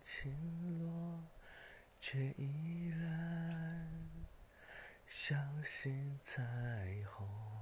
轻落，却依然相信彩虹。